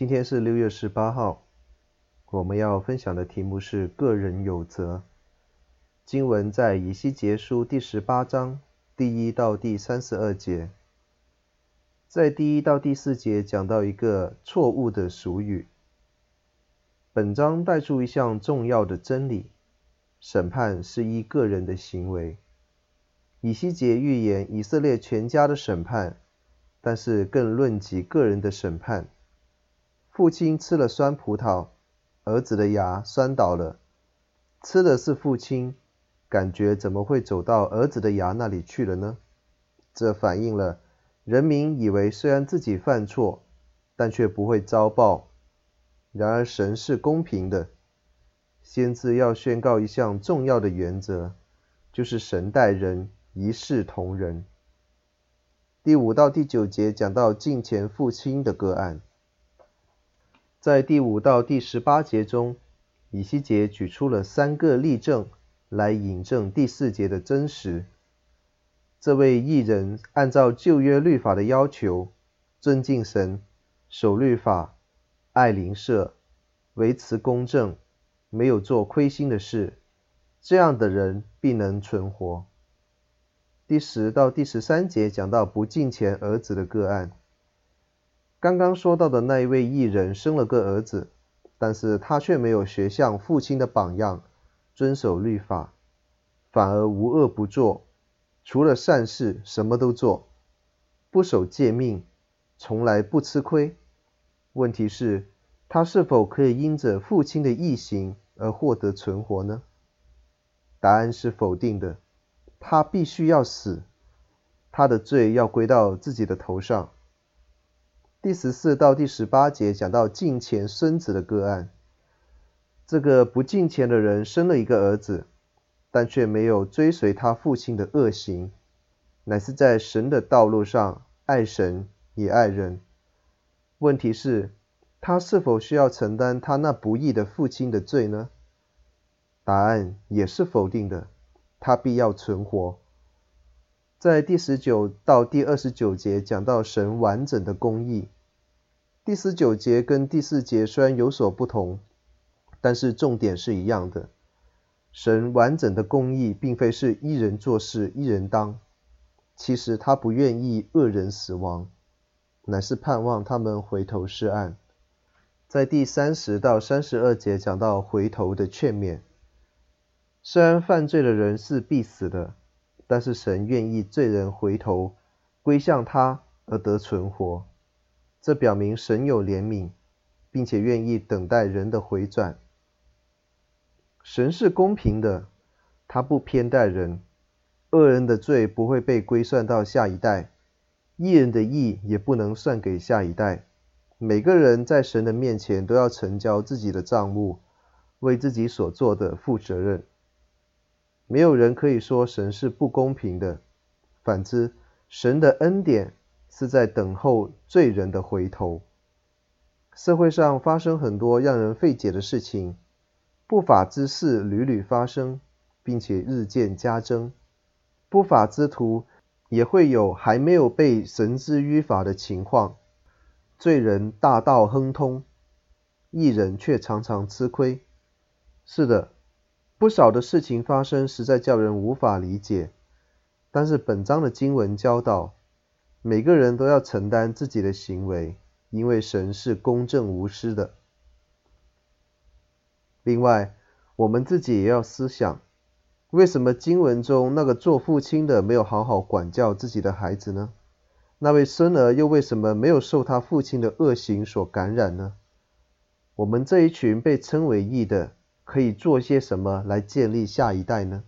今天是六月十八号，我们要分享的题目是个人有责。经文在以西结书第十八章第一到第三十二节，在第一到第四节讲到一个错误的俗语。本章带出一项重要的真理：审判是依个人的行为。以西结预言以色列全家的审判，但是更论及个人的审判。父亲吃了酸葡萄，儿子的牙酸倒了。吃的是父亲，感觉怎么会走到儿子的牙那里去了呢？这反映了人民以为虽然自己犯错，但却不会遭报。然而神是公平的。先知要宣告一项重要的原则，就是神待人一视同仁。第五到第九节讲到近前父亲的个案。在第五到第十八节中，以西结举出了三个例证来引证第四节的真实。这位艺人按照旧约律法的要求，尊敬神，守律法，爱邻舍，维持公正，没有做亏心的事，这样的人必能存活。第十到第十三节讲到不敬虔儿子的个案。刚刚说到的那一位艺人生了个儿子，但是他却没有学像父亲的榜样，遵守律法，反而无恶不作，除了善事什么都做，不守诫命，从来不吃亏。问题是，他是否可以因着父亲的义行而获得存活呢？答案是否定的，他必须要死，他的罪要归到自己的头上。第十四到第十八节讲到敬虔孙子的个案。这个不敬虔的人生了一个儿子，但却没有追随他父亲的恶行，乃是在神的道路上爱神也爱人。问题是，他是否需要承担他那不义的父亲的罪呢？答案也是否定的，他必要存活。在第十九到第二十九节讲到神完整的公义。第十九节跟第四节虽然有所不同，但是重点是一样的。神完整的公义并非是一人做事一人当，其实他不愿意恶人死亡，乃是盼望他们回头是岸。在第三十到三十二节讲到回头的劝勉，虽然犯罪的人是必死的。但是神愿意罪人回头归向他而得存活，这表明神有怜悯，并且愿意等待人的回转。神是公平的，他不偏待人，恶人的罪不会被归算到下一代，义人的义也不能算给下一代。每个人在神的面前都要成交自己的账目，为自己所做的负责任。没有人可以说神是不公平的，反之，神的恩典是在等候罪人的回头。社会上发生很多让人费解的事情，不法之事屡屡发生，并且日渐加增。不法之徒也会有还没有被绳之于法的情况，罪人大道亨通，义人却常常吃亏。是的。不少的事情发生，实在叫人无法理解。但是本章的经文教导，每个人都要承担自己的行为，因为神是公正无私的。另外，我们自己也要思想，为什么经文中那个做父亲的没有好好管教自己的孩子呢？那位孙儿又为什么没有受他父亲的恶行所感染呢？我们这一群被称为义的，可以做些什么来建立下一代呢？